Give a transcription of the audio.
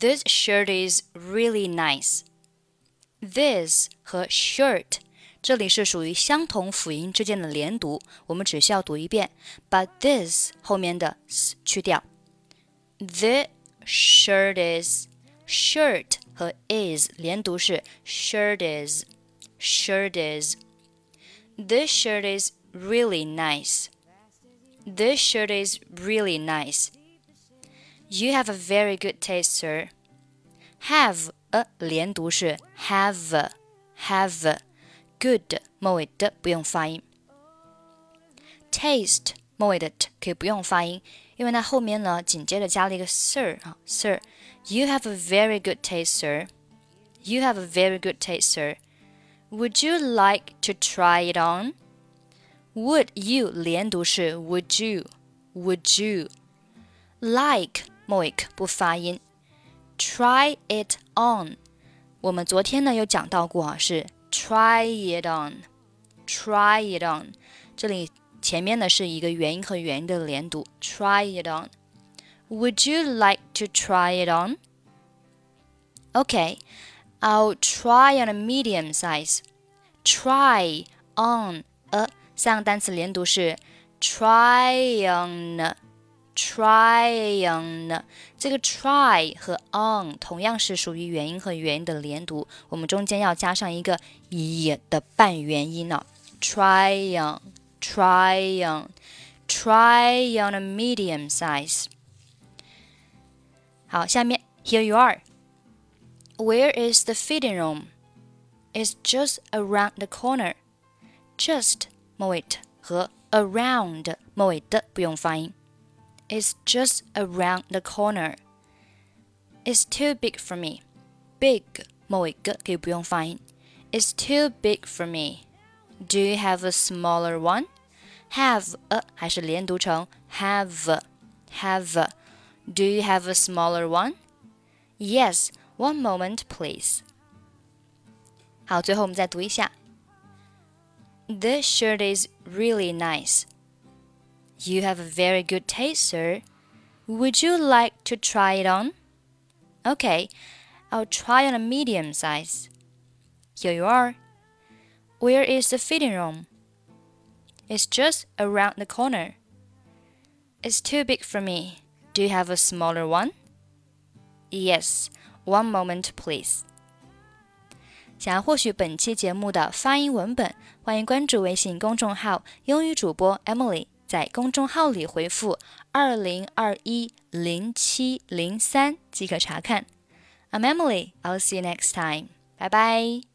This shirt is really nice. This 和 shirt 这里是属于相同辅音之间的连读，我们只需要读一遍，把 this 后面的 s 去掉。The shirt is shirt 和 is 连读是 shirt is shirt is. This shirt is really nice. This shirt is really nice. You have a very good taste, sir. Have a 连读是 have have good 末尾的不用发音。taste 末尾的 t 可以不用发音，因为它后面呢紧接着加了一个 sir 啊，sir。You have a very good taste, sir. You have a very good taste, sir. Would you like to try it on? Would you 连读是 Would you? Would you? Like 末尾不发音。Try it on，我们昨天呢有讲到过啊，是 try it on，try it on，这里前面呢是一个元音和元音的连读，try it on。Would you like to try it on? Okay, I'll try on a medium size. Try on a 三个单词连读是 try on。 try on 这个 try 和 on 同样是属于元音和元音的连读，我们中间要加上一个 e 的半元音呢。try on, try on, try on a medium size。好，下面 here you are。Where is the fitting room? It's just around the corner. Just 末尾和 around 末尾的不用发音。 is just around the corner. It's too big for me. Big 末尾个可以不用发音。It's too big for me. Do you have a smaller one? Have a 还是连读成 have have. Do you have a smaller one? Yes. One moment, please. 好，最后我们再读一下。This shirt is really nice. You have a very good taste, sir. Would you like to try it on? Okay, I'll try on a medium size. Here you are. Where is the fitting room? It's just around the corner. It's too big for me. Do you have a smaller one? Yes. One moment, please. 想要获取本期节目的发音文本，欢迎关注微信公众号“英语主播 Emily”。 在公众号里回复二零二一零七零三即可查看。I'm Emily. I'll see you next time. 拜拜